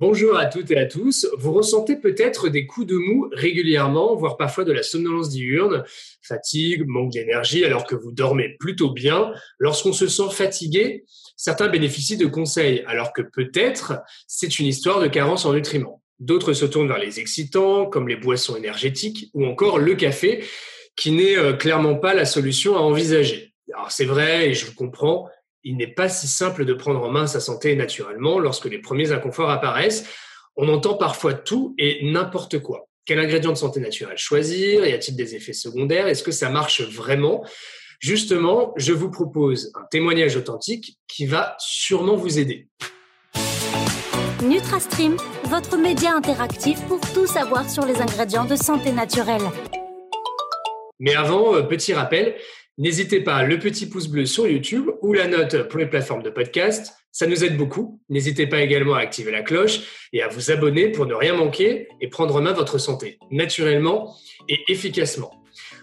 Bonjour à toutes et à tous. Vous ressentez peut-être des coups de mou régulièrement, voire parfois de la somnolence diurne, fatigue, manque d'énergie alors que vous dormez plutôt bien. Lorsqu'on se sent fatigué, certains bénéficient de conseils alors que peut-être c'est une histoire de carence en nutriments. D'autres se tournent vers les excitants comme les boissons énergétiques ou encore le café qui n'est euh, clairement pas la solution à envisager. Alors c'est vrai et je vous comprends, il n'est pas si simple de prendre en main sa santé naturellement lorsque les premiers inconforts apparaissent. On entend parfois tout et n'importe quoi. Quel ingrédient de santé naturelle choisir? Y a-t-il des effets secondaires? Est-ce que ça marche vraiment? Justement, je vous propose un témoignage authentique qui va sûrement vous aider. NutraStream, votre média interactif pour tout savoir sur les ingrédients de santé naturelle. Mais avant, euh, petit rappel, N'hésitez pas, le petit pouce bleu sur YouTube ou la note pour les plateformes de podcast. Ça nous aide beaucoup. N'hésitez pas également à activer la cloche et à vous abonner pour ne rien manquer et prendre en main votre santé naturellement et efficacement.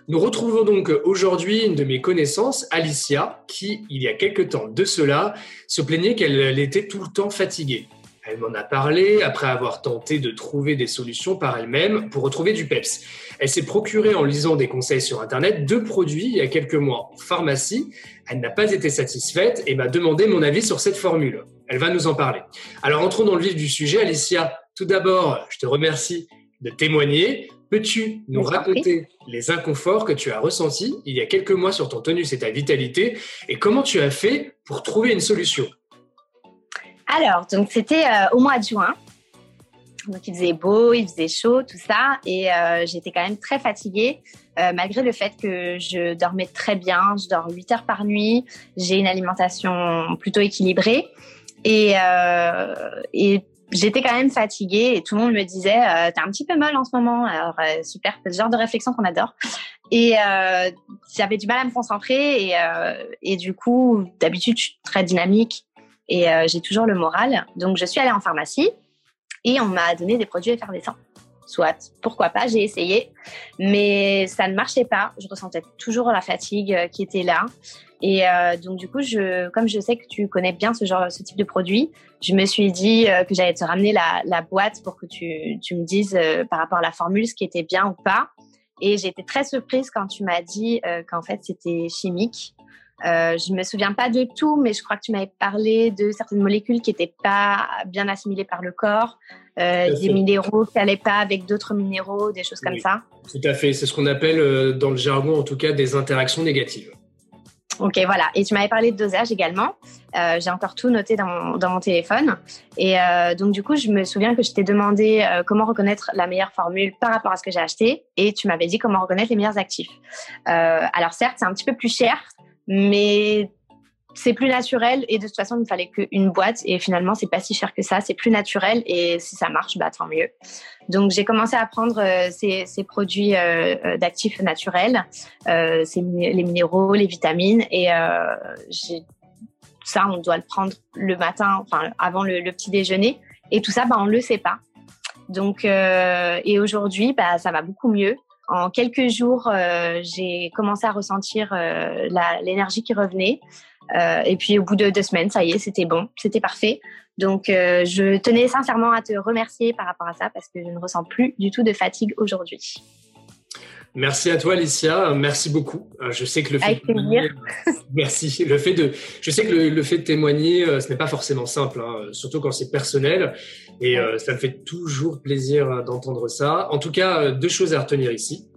Nous retrouvons donc aujourd'hui une de mes connaissances, Alicia, qui, il y a quelque temps de cela, se plaignait qu'elle était tout le temps fatiguée. Elle m'en a parlé après avoir tenté de trouver des solutions par elle-même pour retrouver du PEPS. Elle s'est procurée en lisant des conseils sur Internet deux produits il y a quelques mois en pharmacie. Elle n'a pas été satisfaite et m'a demandé mon avis sur cette formule. Elle va nous en parler. Alors entrons dans le vif du sujet. Alicia, tout d'abord, je te remercie de témoigner. Peux-tu nous raconter les inconforts que tu as ressentis il y a quelques mois sur ton tonus et ta vitalité? Et comment tu as fait pour trouver une solution? Alors, donc c'était euh, au mois de juin. Donc il faisait beau, il faisait chaud, tout ça, et euh, j'étais quand même très fatiguée, euh, malgré le fait que je dormais très bien. Je dors 8 heures par nuit, j'ai une alimentation plutôt équilibrée, et, et j'étais quand même fatiguée. Et tout le monde me disait, t'es un petit peu molle en ce moment. Alors super, c'est le genre de réflexion qu'on adore. Et j'avais du mal à me concentrer, et, et du coup, d'habitude, je suis très dynamique et euh, j'ai toujours le moral. Donc, je suis allée en pharmacie et on m'a donné des produits effervescents. Soit, pourquoi pas, j'ai essayé, mais ça ne marchait pas. Je ressentais toujours la fatigue euh, qui était là. Et euh, donc, du coup, je, comme je sais que tu connais bien ce genre, ce type de produit, je me suis dit que j'allais te ramener la, la, boîte pour que tu, tu me dises par rapport à la formule ce qui était bien ou pas. Et j'ai été très surprise quand tu m'as dit qu'en fait, c'était chimique. Euh, je me souviens pas de tout, mais je crois que tu m'avais parlé de certaines molécules qui n'étaient pas bien assimilées par le corps, euh, des minéraux qui n'allaient pas avec d'autres minéraux, des choses comme ça. Tout à fait. C'est ce qu'on appelle euh, dans le jargon, en tout cas, des interactions négatives. Ok, voilà. Et tu m'avais parlé de dosage également. Euh, j'ai encore tout noté dans mon, dans mon téléphone. Et euh, donc, du coup, je me souviens que je t'ai demandé euh, comment reconnaître la meilleure formule par rapport à ce que j'ai acheté. Et tu m'avais dit comment reconnaître les meilleurs actifs. alors, certes, c'est un petit peu plus cher mais c'est plus naturel et de toute façon il ne fallait qu'une boîte et finalement c'est pas si cher que ça. C'est plus naturel et si ça marche bah tant mieux. Donc j'ai commencé à prendre euh, ces, ces, produits euh, euh d'actifs naturels euh, les minéraux les vitamines et euh, ça on doit le prendre le matin enfin avant le, le petit déjeuner et tout ça bah on le sait pas. Donc euh, et aujourd'hui bah ça va beaucoup mieux en quelques jours, euh, j'ai commencé à ressentir euh, l'énergie qui revenait. Euh, et puis au bout de deux semaines, ça y est, c'était bon, c'était parfait. Donc je tenais sincèrement à te remercier par rapport à ça parce que je ne ressens plus du tout de fatigue aujourd'hui. Merci à toi, Alicia. Merci beaucoup. Je sais que le fait de merci. Le fait de, je sais que le, fait de témoigner, ce n'est pas forcément simple, hein, surtout quand c'est personnel. Et euh, ça me fait toujours plaisir euh, d'entendre ça. En tout cas, euh, deux choses à retenir ici.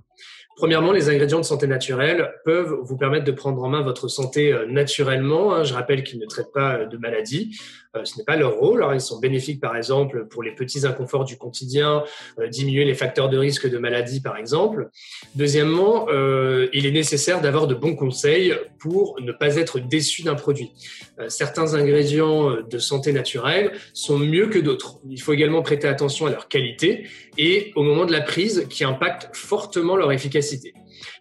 Premièrement, les ingrédients de santé naturelle peuvent vous permettre de prendre en main votre santé naturellement. Hein. Je rappelle qu'ils ne traitent pas de maladies. Euh, ce n'est pas leur rôle. Alors, ils sont bénéfiques, par exemple, pour les petits inconforts du quotidien, euh, diminuer les facteurs de risque de maladie, par exemple. Deuxièmement, euh, il est nécessaire d'avoir de bons conseils pour ne pas être déçu d'un produit. certains ingrédients de santé naturelle sont mieux que d'autres. Il faut également prêter attention à leur qualité et au moment de la prise qui impacte fortement leur efficacité.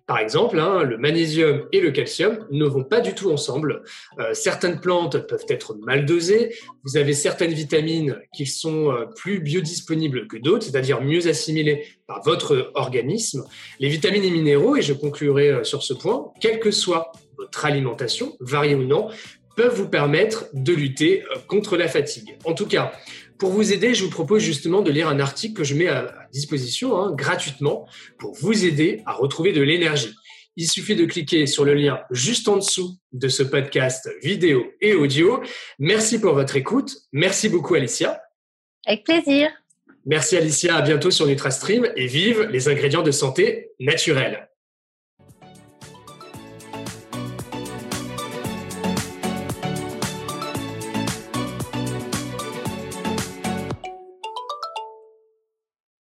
Par exemple, hein, le magnésium et le calcium ne vont pas du tout ensemble. Euh, certaines plantes peuvent être mal dosées. Vous avez certaines vitamines qui sont euh, plus biodisponibles que d'autres, c'est-à-dire mieux assimilées par votre organisme. Les vitamines et minéraux, et je conclurai euh, sur ce point, quelle que soit votre alimentation, variée ou non, peuvent vous permettre de lutter contre la fatigue. En tout cas, Pour vous aider, je vous propose justement de lire un article que je mets à, disposition hein, gratuitement pour vous aider à retrouver de l'énergie. Il suffit de cliquer sur le lien juste en dessous de ce podcast vidéo et audio. Merci pour votre écoute. Merci beaucoup Alicia. Avec plaisir. Merci Alicia, à bientôt sur NutraStream et vive les ingrédients de santé naturels.